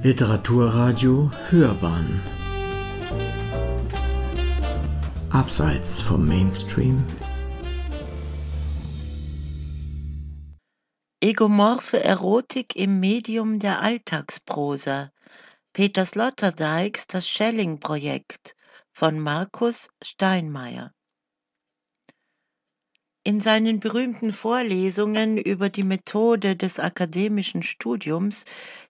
Literaturradio Hörbahn. Abseits vom Mainstream. Egomorphe Erotik im Medium der Alltagsprosa. Peter Sloterdijks Das Schelling-Projekt von Markus Steinmeier in seinen berühmten Vorlesungen über die Methode des akademischen Studiums,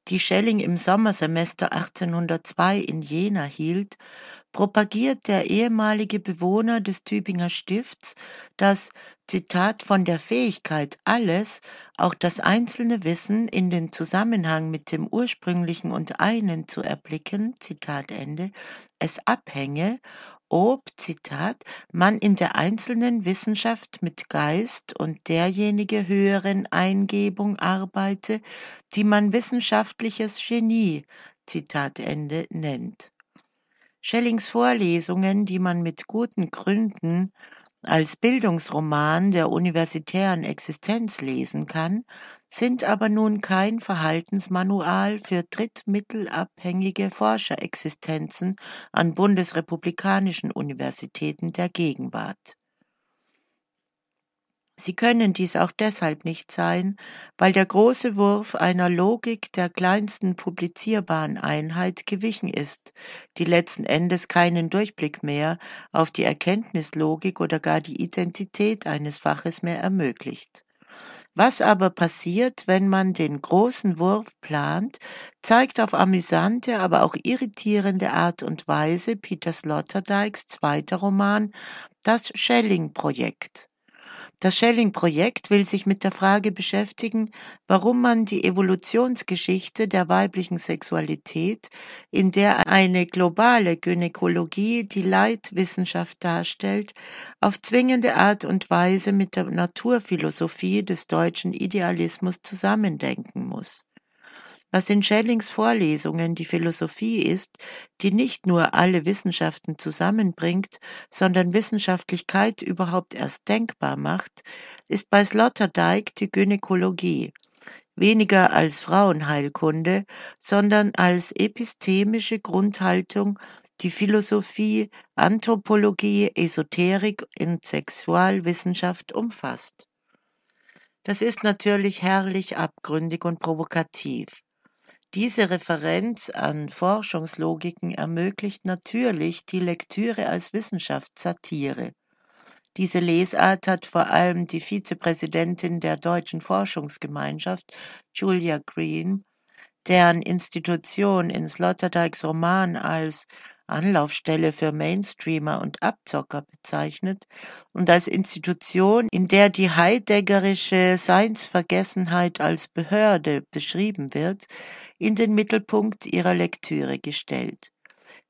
die Schelling im Sommersemester 1802 in Jena hielt, propagiert der ehemalige Bewohner des Tübinger Stifts das Zitat von der Fähigkeit, alles, auch das einzelne Wissen in den Zusammenhang mit dem ursprünglichen und einen zu erblicken, Zitat Ende, es abhänge ob, Zitat, man in der einzelnen Wissenschaft mit Geist und derjenige höheren Eingebung arbeite, die man wissenschaftliches Genie, Zitat Ende, nennt. Schellings Vorlesungen, die man mit guten Gründen als Bildungsroman der universitären Existenz lesen kann, sind aber nun kein Verhaltensmanual für drittmittelabhängige Forscherexistenzen an bundesrepublikanischen Universitäten der Gegenwart. Sie können dies auch deshalb nicht sein, weil der große Wurf einer Logik der kleinsten publizierbaren Einheit gewichen ist, die letzten Endes keinen Durchblick mehr auf die Erkenntnislogik oder gar die Identität eines Faches mehr ermöglicht. Was aber passiert, wenn man den großen Wurf plant, zeigt auf amüsante, aber auch irritierende Art und Weise Peter Sloterdijks zweiter Roman Das Schelling-Projekt. Das Schelling-Projekt will sich mit der Frage beschäftigen, warum man die Evolutionsgeschichte der weiblichen Sexualität, in der eine globale Gynäkologie die Leitwissenschaft darstellt, auf zwingende Art und Weise mit der Naturphilosophie des deutschen Idealismus zusammendenken muss was in Schellings Vorlesungen die Philosophie ist, die nicht nur alle Wissenschaften zusammenbringt, sondern Wissenschaftlichkeit überhaupt erst denkbar macht, ist bei Sloterdijk die Gynäkologie, weniger als Frauenheilkunde, sondern als epistemische Grundhaltung die Philosophie, Anthropologie, Esoterik und Sexualwissenschaft umfasst. Das ist natürlich herrlich abgründig und provokativ. Diese Referenz an Forschungslogiken ermöglicht natürlich die Lektüre als Wissenschaftssatire. Diese Lesart hat vor allem die Vizepräsidentin der Deutschen Forschungsgemeinschaft, Julia Green, deren Institution in Sloterdijks Roman als Anlaufstelle für Mainstreamer und Abzocker bezeichnet und als Institution, in der die heideggerische Seinsvergessenheit als Behörde beschrieben wird, in den Mittelpunkt ihrer Lektüre gestellt.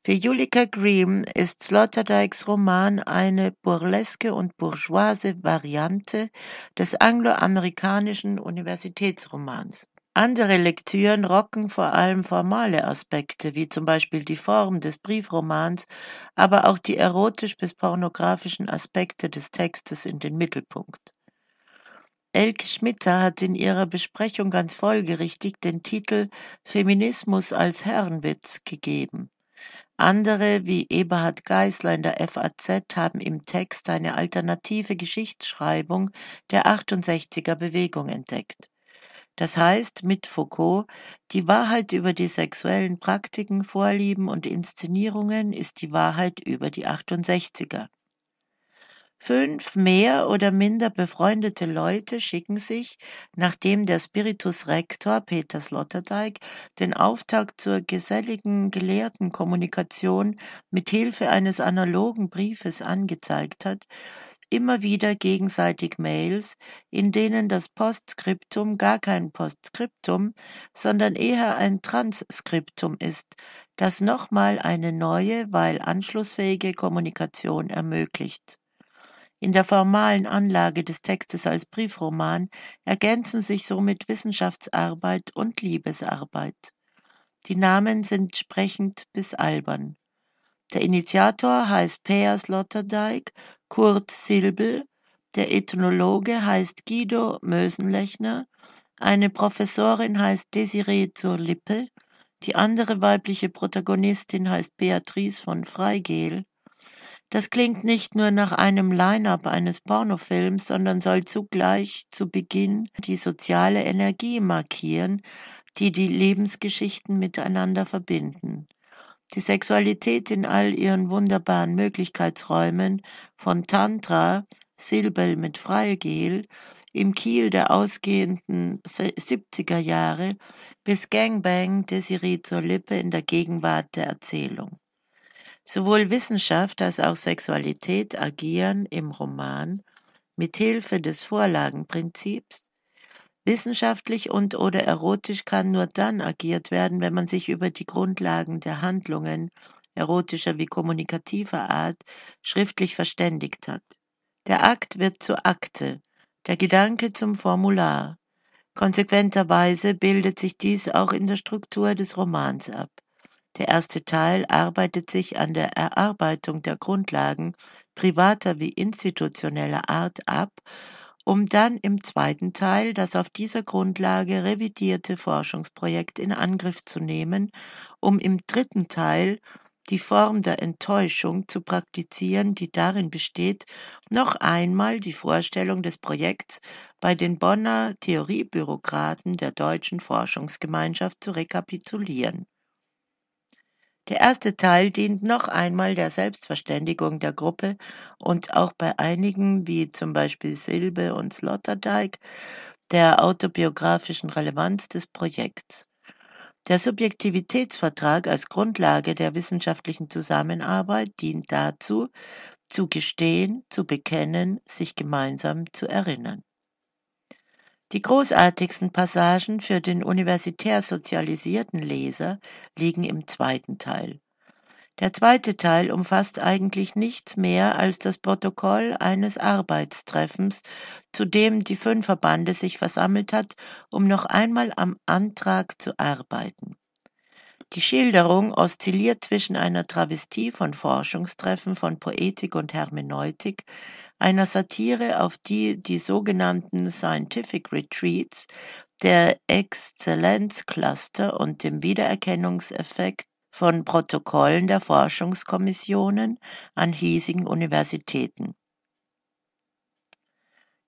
Für Julika Green ist Sloterdijks Roman eine burleske und bourgeoise Variante des angloamerikanischen Universitätsromans. Andere Lektüren rocken vor allem formale Aspekte, wie zum Beispiel die Form des Briefromans, aber auch die erotisch bis pornografischen Aspekte des Textes in den Mittelpunkt. Elke Schmitter hat in ihrer Besprechung ganz folgerichtig den Titel Feminismus als Herrenwitz gegeben. Andere, wie Eberhard Geisler in der FAZ, haben im Text eine alternative Geschichtsschreibung der 68er Bewegung entdeckt. Das heißt, mit Foucault, die Wahrheit über die sexuellen Praktiken, Vorlieben und Inszenierungen ist die Wahrheit über die 68er. Fünf mehr oder minder befreundete Leute schicken sich, nachdem der Spiritus Rector Peter Sloterdijk den Auftakt zur geselligen Gelehrtenkommunikation mit Hilfe eines analogen Briefes angezeigt hat, immer wieder gegenseitig Mails, in denen das Postskriptum gar kein Postskriptum, sondern eher ein Transskriptum ist, das nochmal eine neue, weil anschlussfähige Kommunikation ermöglicht. In der formalen Anlage des Textes als Briefroman ergänzen sich somit Wissenschaftsarbeit und Liebesarbeit. Die Namen sind sprechend bis albern. Der Initiator heißt Peer Sloterdijk, Kurt Silbel, der Ethnologe heißt Guido Mösenlechner, eine Professorin heißt Desiree zur Lippe, Die andere weibliche Protagonistin heißt Beatrice von Freigel. Das klingt nicht nur nach einem Line-up eines Pornofilms, sondern soll zugleich zu Beginn die soziale Energie markieren, die die Lebensgeschichten miteinander verbinden. Die Sexualität in all ihren wunderbaren Möglichkeitsräumen von Tantra, Silbel mit Freigel, im Kiel der ausgehenden 70er Jahre bis Gangbang Desiree zur Lippe in der Gegenwart der Erzählung. Sowohl Wissenschaft als auch Sexualität agieren im Roman mit Hilfe des Vorlagenprinzips. Wissenschaftlich und oder erotisch kann nur dann agiert werden, wenn man sich über die Grundlagen der Handlungen erotischer wie kommunikativer Art schriftlich verständigt hat. Der Akt wird zur Akte, der Gedanke zum Formular. Konsequenterweise bildet sich dies auch in der Struktur des Romans ab. Der erste Teil arbeitet sich an der Erarbeitung der Grundlagen privater wie institutioneller Art ab, um dann im zweiten Teil das auf dieser Grundlage revidierte Forschungsprojekt in Angriff zu nehmen, um im dritten Teil die Form der Enttäuschung zu praktizieren, die darin besteht, noch einmal die Vorstellung des Projekts bei den Bonner Theoriebürokraten der deutschen Forschungsgemeinschaft zu rekapitulieren. Der erste Teil dient noch einmal der Selbstverständigung der Gruppe und auch bei einigen, wie zum Beispiel Silbe und Sloterdijk, der autobiografischen Relevanz des Projekts. Der Subjektivitätsvertrag als Grundlage der wissenschaftlichen Zusammenarbeit dient dazu, zu gestehen, zu bekennen, sich gemeinsam zu erinnern. Die großartigsten Passagen für den universitär sozialisierten Leser liegen im zweiten Teil. Der zweite Teil umfasst eigentlich nichts mehr als das Protokoll eines Arbeitstreffens, zu dem die Fünferbande sich versammelt hat, um noch einmal am Antrag zu arbeiten. Die Schilderung oszilliert zwischen einer Travestie von Forschungstreffen von Poetik und Hermeneutik, einer Satire auf die die sogenannten Scientific Retreats der Exzellenzcluster und dem Wiedererkennungseffekt von Protokollen der Forschungskommissionen an hiesigen Universitäten.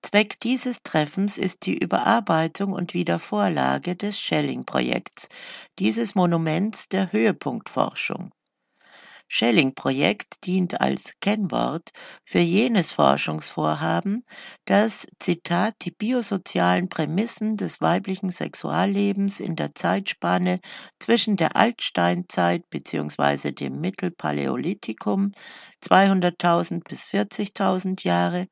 Zweck dieses Treffens ist die Überarbeitung und Wiedervorlage des Schelling-Projekts, dieses Monuments der Höhepunktforschung. Schelling-Projekt dient als Kennwort für jenes Forschungsvorhaben, das, Zitat, die biosozialen Prämissen des weiblichen Sexuallebens in der Zeitspanne zwischen der Altsteinzeit bzw. dem Mittelpaläolithikum 200.000 bis 40.000 Jahre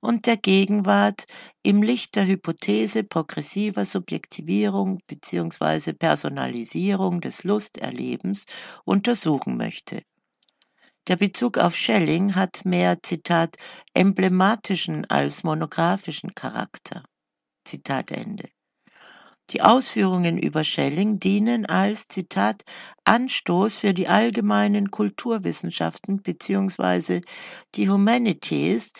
und der Gegenwart im Licht der Hypothese progressiver Subjektivierung bzw. Personalisierung des Lusterlebens untersuchen möchte. Der Bezug auf Schelling hat mehr, Zitat, emblematischen als monographischen Charakter. Zitat Ende. Die Ausführungen über Schelling dienen als, Zitat, Anstoß für die allgemeinen Kulturwissenschaften bzw. die Humanities,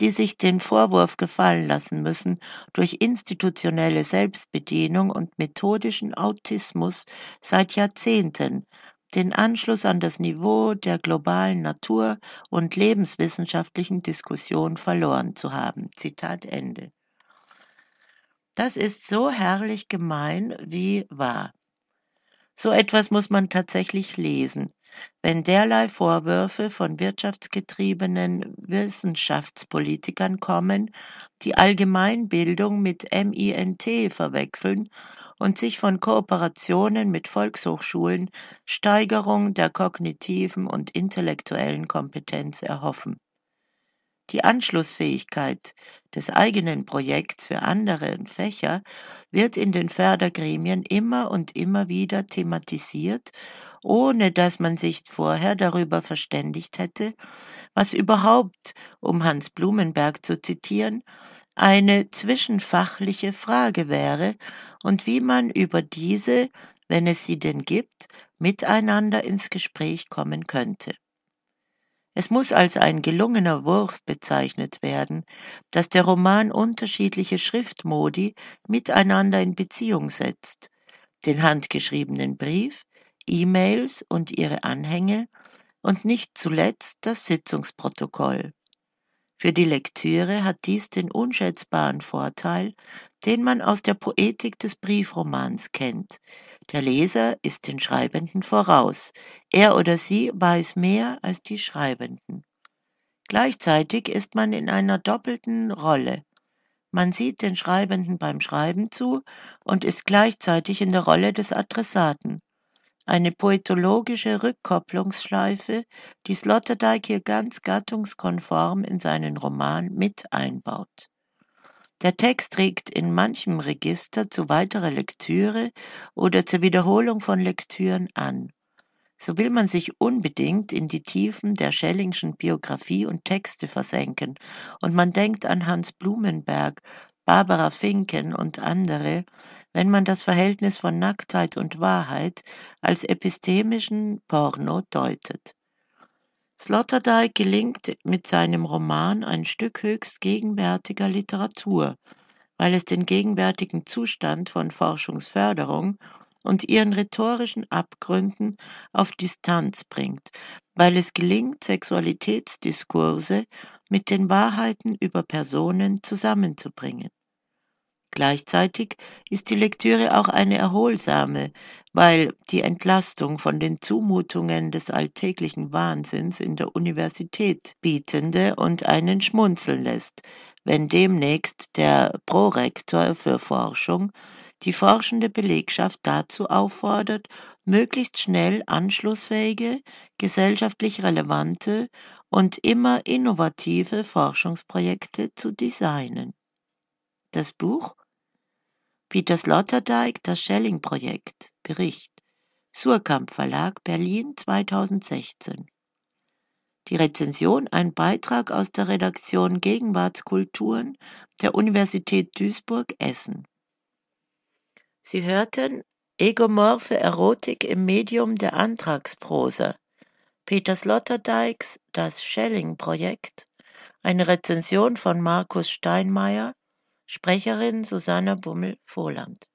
die sich den Vorwurf gefallen lassen müssen, durch institutionelle Selbstbedienung und methodischen Autismus seit Jahrzehnten den Anschluss an das Niveau der globalen Natur- und lebenswissenschaftlichen Diskussion verloren zu haben. Zitat Ende. Das ist so herrlich gemein wie wahr. So etwas muss man tatsächlich lesen, wenn derlei Vorwürfe von wirtschaftsgetriebenen Wissenschaftspolitikern kommen, die Allgemeinbildung mit MINT verwechseln und sich von Kooperationen mit Volkshochschulen Steigerung der kognitiven und intellektuellen Kompetenz erhoffen. Die Anschlussfähigkeit des eigenen Projekts für andere Fächer wird in den Fördergremien immer und immer wieder thematisiert, ohne dass man sich vorher darüber verständigt hätte, was überhaupt, um Hans Blumenberg zu zitieren, eine zwischenfachliche Frage wäre und wie man über diese, wenn es sie denn gibt, miteinander ins Gespräch kommen könnte. Es muss als ein gelungener Wurf bezeichnet werden, dass der Roman unterschiedliche Schriftmodi miteinander in Beziehung setzt, den handgeschriebenen Brief, E-Mails und ihre Anhänge und nicht zuletzt das Sitzungsprotokoll. Für die Lektüre hat dies den unschätzbaren Vorteil, den man aus der Poetik des Briefromans kennt. Der Leser ist den Schreibenden voraus. Er oder sie weiß mehr als die Schreibenden. Gleichzeitig ist man in einer doppelten Rolle. Man sieht den Schreibenden beim Schreiben zu und ist gleichzeitig in der Rolle des Adressaten. Eine poetologische Rückkopplungsschleife, die Sloterdijk hier ganz gattungskonform in seinen Roman mit einbaut. Der Text trägt in manchem Register zu weiterer Lektüre oder zur Wiederholung von Lektüren an so will man sich unbedingt in die Tiefen der Schellingschen Biographie und Texte versenken, und man denkt an Hans Blumenberg, Barbara Finken und andere, wenn man das Verhältnis von Nacktheit und Wahrheit als epistemischen Porno deutet. Sloterdijk gelingt mit seinem Roman ein Stück höchst gegenwärtiger Literatur, weil es den gegenwärtigen Zustand von Forschungsförderung und ihren rhetorischen Abgründen auf Distanz bringt, weil es gelingt, Sexualitätsdiskurse mit den Wahrheiten über Personen zusammenzubringen. Gleichzeitig ist die Lektüre auch eine erholsame, weil die Entlastung von den Zumutungen des alltäglichen Wahnsinns in der Universität bietende und einen schmunzeln lässt, wenn demnächst der Prorektor für Forschung die forschende Belegschaft dazu auffordert, möglichst schnell anschlussfähige, gesellschaftlich relevante und immer innovative Forschungsprojekte zu designen. Das Buch Peter Sloterdijk, das Schelling-Projekt, Bericht, Surkamp Verlag, Berlin 2016. Die Rezension ein Beitrag aus der Redaktion Gegenwartskulturen der Universität Duisburg-Essen. Sie hörten Egomorphe Erotik im Medium der Antragsprosa, Peter Sloterdijks Das Schelling-Projekt, eine Rezension von Markus Steinmeier, Sprecherin Susanne Bummel-Vohland